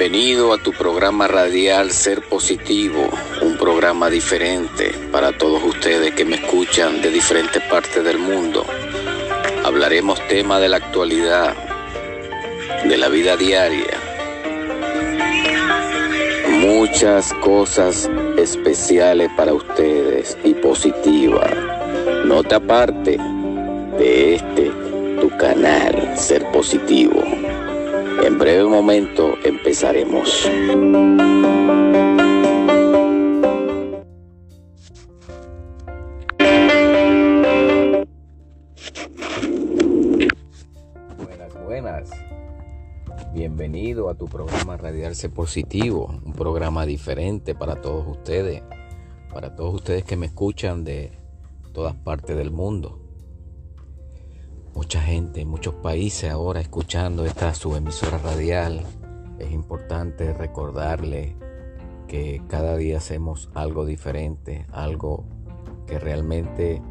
Bienvenido a tu programa radial Ser Positivo, un programa diferente para todos ustedes que me escuchan de diferentes partes del mundo. Hablaremos temas de la actualidad, de la vida diaria, muchas cosas especiales para ustedes y positivas. No te aparte de este tu canal Ser Positivo. En breve momento empezaremos. Buenas, buenas. Bienvenido a tu programa Radiarse Positivo, un programa diferente para todos ustedes, para todos ustedes que me escuchan de todas partes del mundo mucha gente en muchos países ahora escuchando esta subemisora radial. Es importante recordarle que cada día hacemos algo diferente, algo que realmente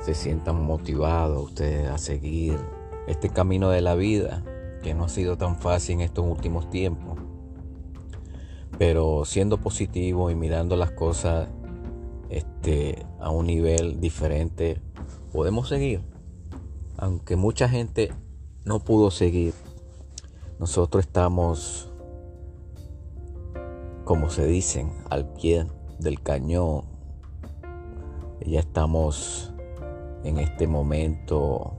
se sientan motivados ustedes a seguir este camino de la vida que no ha sido tan fácil en estos últimos tiempos. Pero siendo positivo y mirando las cosas este, a un nivel diferente, podemos seguir aunque mucha gente no pudo seguir, nosotros estamos, como se dicen, al pie del cañón. Ya estamos en este momento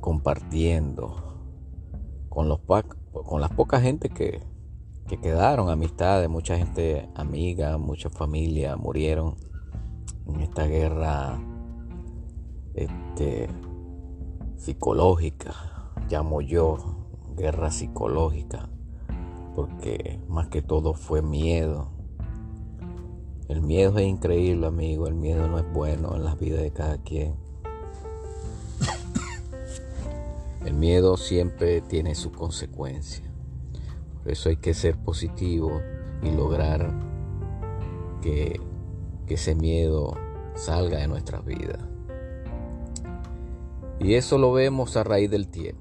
compartiendo con, las pocas gente que, que quedaron, amistades, mucha gente amiga, mucha familia murieron en esta guerra este, psicológica, llamo yo, guerra psicológica, porque más que todo fue miedo. El miedo es increíble, amigo, el miedo no es bueno en la vida de cada quien. El miedo siempre tiene su consecuencia. Por eso hay que ser positivo y lograr que, que ese miedo salga de nuestras vidas. Y eso lo vemos a raíz del tiempo.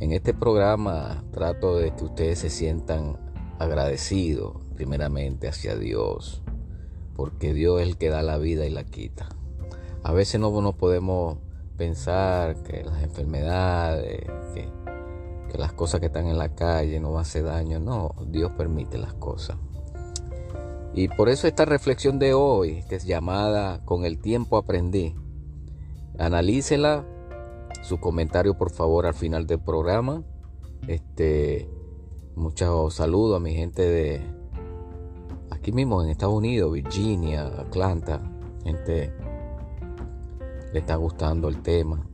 En este programa trato de que ustedes se sientan agradecidos primeramente hacia Dios, porque Dios es el que da la vida y la quita. A veces no nos podemos pensar que las enfermedades, que, que las cosas que están en la calle no hacen daño. No, Dios permite las cosas. Y por eso esta reflexión de hoy, que es llamada Con el tiempo aprendí, analícela. Su comentario, por favor, al final del programa. Este, muchos saludos a mi gente de aquí mismo en Estados Unidos, Virginia, Atlanta. Gente le está gustando el tema,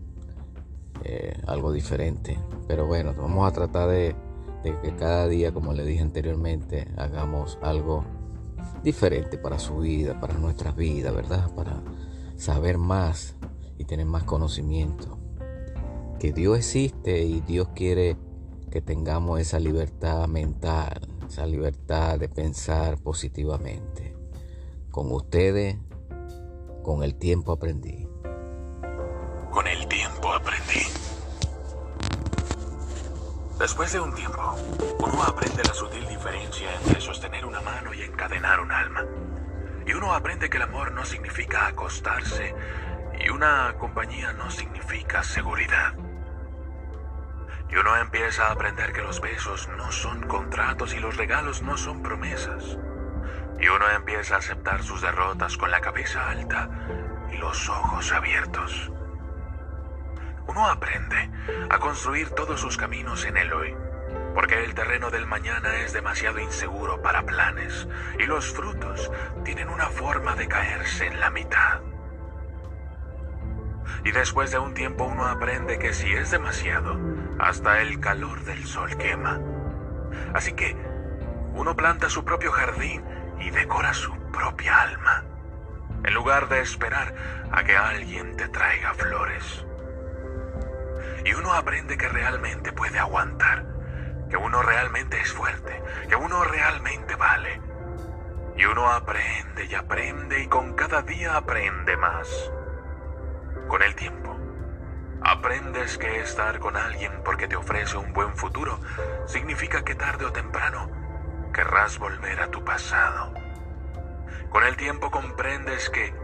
eh, algo diferente. Pero bueno, vamos a tratar de, de que cada día, como le dije anteriormente, hagamos algo diferente para su vida, para nuestras vidas, ¿verdad? Para saber más y tener más conocimiento. Que Dios existe y Dios quiere que tengamos esa libertad mental, esa libertad de pensar positivamente. Con ustedes, con el tiempo aprendí. Con el tiempo aprendí. Después de un tiempo, uno aprende la sutil diferencia entre sostener una mano y encadenar un alma. Y uno aprende que el amor no significa acostarse y una compañía no significa seguridad. Y uno empieza a aprender que los besos no son contratos y los regalos no son promesas. Y uno empieza a aceptar sus derrotas con la cabeza alta y los ojos abiertos. Uno aprende a construir todos sus caminos en el hoy, porque el terreno del mañana es demasiado inseguro para planes y los frutos tienen una forma de caerse en la mitad. Y después de un tiempo uno aprende que si es demasiado, hasta el calor del sol quema. Así que uno planta su propio jardín y decora su propia alma, en lugar de esperar a que alguien te traiga flores. Y uno aprende que realmente puede aguantar, que uno realmente es fuerte, que uno realmente vale. Y uno aprende y aprende y con cada día aprende más. Con el tiempo, Aprendes que estar con alguien porque te ofrece un buen futuro significa que tarde o temprano querrás volver a tu pasado. Con el tiempo comprendes que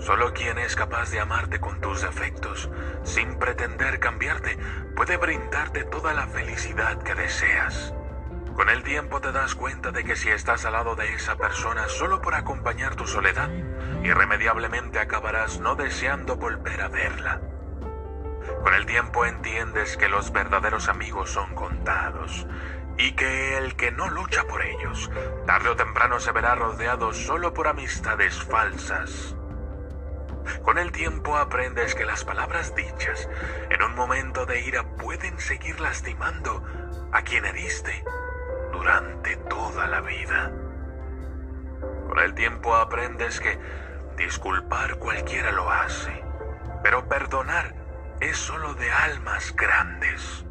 solo quien es capaz de amarte con tus defectos, sin pretender cambiarte, puede brindarte toda la felicidad que deseas. Con el tiempo te das cuenta de que si estás al lado de esa persona solo por acompañar tu soledad, irremediablemente acabarás no deseando volver a verla. Con el tiempo entiendes que los verdaderos amigos son contados y que el que no lucha por ellos, tarde o temprano se verá rodeado solo por amistades falsas. Con el tiempo aprendes que las palabras dichas en un momento de ira pueden seguir lastimando a quien heriste durante toda la vida. Con el tiempo aprendes que disculpar cualquiera lo hace, pero perdonar es solo de almas grandes.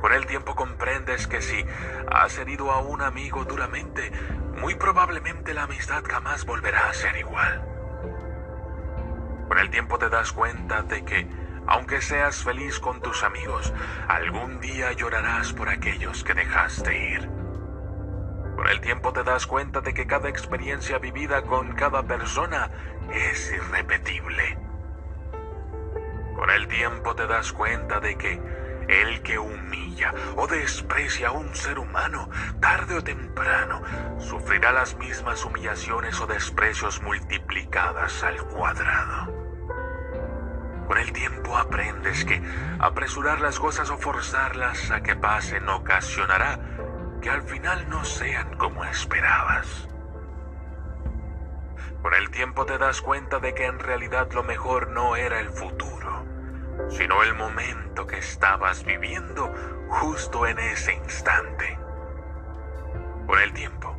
Con el tiempo comprendes que si has herido a un amigo duramente, muy probablemente la amistad jamás volverá a ser igual. Con el tiempo te das cuenta de que, aunque seas feliz con tus amigos, algún día llorarás por aquellos que dejaste ir. Con el tiempo te das cuenta de que cada experiencia vivida con cada persona es irrepetible. Con el tiempo te das cuenta de que el que humilla o desprecia a un ser humano, tarde o temprano, sufrirá las mismas humillaciones o desprecios multiplicadas al cuadrado. Con el tiempo aprendes que apresurar las cosas o forzarlas a que pasen ocasionará que al final no sean como esperabas. Con el tiempo te das cuenta de que en realidad lo mejor no era el futuro, sino el momento que estabas viviendo justo en ese instante. Con el tiempo,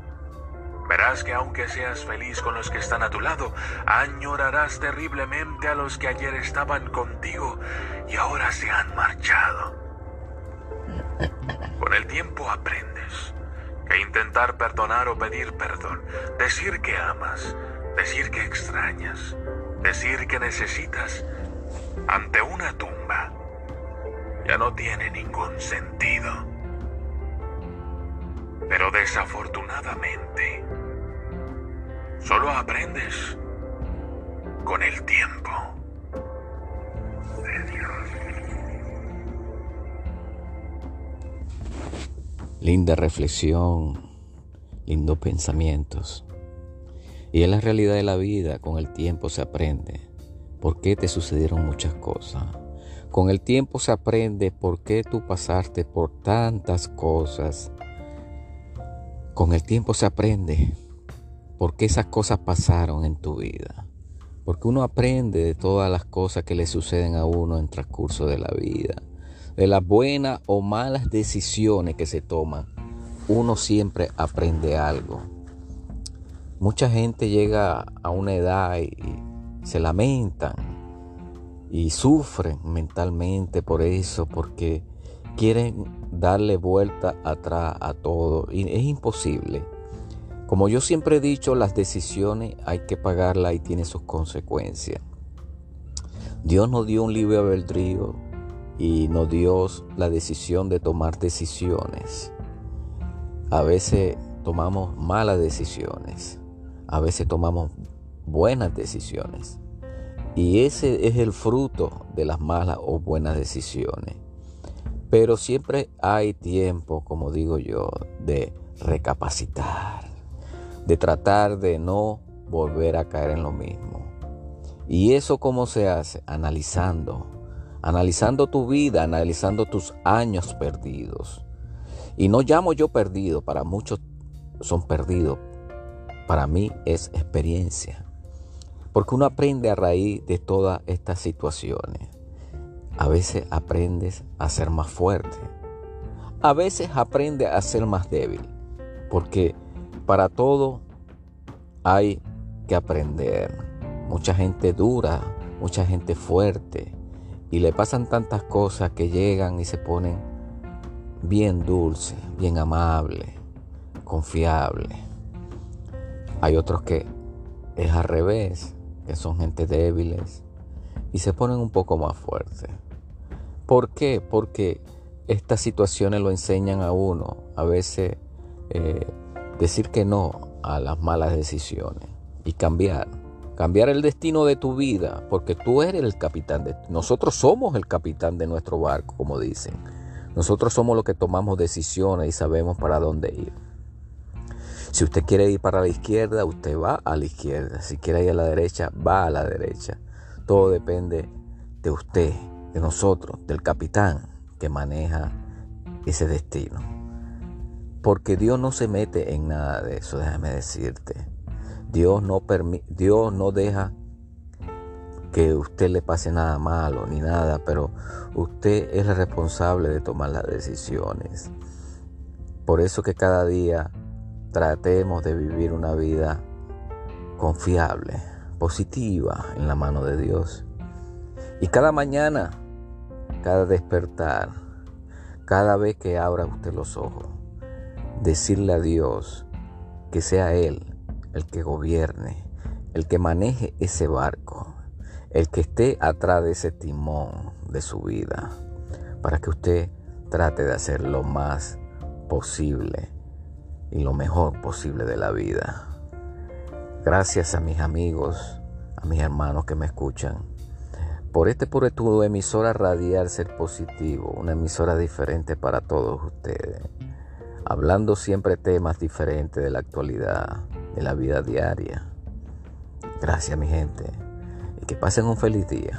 verás que aunque seas feliz con los que están a tu lado, añorarás terriblemente a los que ayer estaban contigo y ahora se han marchado. Con el tiempo aprendes que intentar perdonar o pedir perdón, decir que amas, decir que extrañas, decir que necesitas, ante una tumba ya no tiene ningún sentido. Pero desafortunadamente, solo aprendes con el tiempo. Linda reflexión, lindos pensamientos. Y es la realidad de la vida, con el tiempo se aprende por qué te sucedieron muchas cosas. Con el tiempo se aprende por qué tú pasaste por tantas cosas. Con el tiempo se aprende por qué esas cosas pasaron en tu vida. Porque uno aprende de todas las cosas que le suceden a uno en transcurso de la vida. De las buenas o malas decisiones que se toman. Uno siempre aprende algo. Mucha gente llega a una edad y, se lamentan y sufren mentalmente por eso, porque quieren darle vuelta atrás a todo y es imposible. Como yo siempre he dicho, las decisiones hay que pagarlas y tienen sus consecuencias. Dios nos dio un libre albedrío y nos dio la decisión de tomar decisiones. A veces tomamos malas decisiones, a veces tomamos buenas decisiones. Y ese es el fruto de las malas o buenas decisiones. Pero siempre hay tiempo, como digo yo, de recapacitar, de tratar de no volver a caer en lo mismo. ¿Y eso cómo se hace? Analizando, analizando tu vida, analizando tus años perdidos. Y no llamo yo perdido, para muchos son perdidos, para mí es experiencia. Porque uno aprende a raíz de todas estas situaciones. A veces aprendes a ser más fuerte. A veces aprende a ser más débil. Porque para todo hay que aprender. Mucha gente dura, mucha gente fuerte. Y le pasan tantas cosas que llegan y se ponen bien dulce, bien amable, confiable. Hay otros que es al revés, que son gente débiles, y se ponen un poco más fuertes. ¿Por qué? Porque estas situaciones lo enseñan a uno a veces eh, decir que no a las malas decisiones y cambiar. Cambiar el destino de tu vida, porque tú eres el capitán de... Nosotros somos el capitán de nuestro barco, como dicen. Nosotros somos los que tomamos decisiones y sabemos para dónde ir. Si usted quiere ir para la izquierda, usted va a la izquierda. Si quiere ir a la derecha, va a la derecha. Todo depende de usted, de nosotros, del capitán que maneja ese destino. Porque Dios no se mete en nada de eso, déjame decirte. Dios no, Dios no deja que usted le pase nada malo ni nada, pero usted es el responsable de tomar las decisiones. Por eso que cada día tratemos de vivir una vida confiable, positiva en la mano de Dios. Y cada mañana, cada despertar, cada vez que abra usted los ojos, decirle a Dios que sea Él el que gobierne, el que maneje ese barco, el que esté atrás de ese timón de su vida, para que usted trate de hacer lo más posible y lo mejor posible de la vida. Gracias a mis amigos, a mis hermanos que me escuchan, por este por tu emisora radial Ser Positivo, una emisora diferente para todos ustedes, hablando siempre temas diferentes de la actualidad, de la vida diaria. Gracias mi gente y que pasen un feliz día.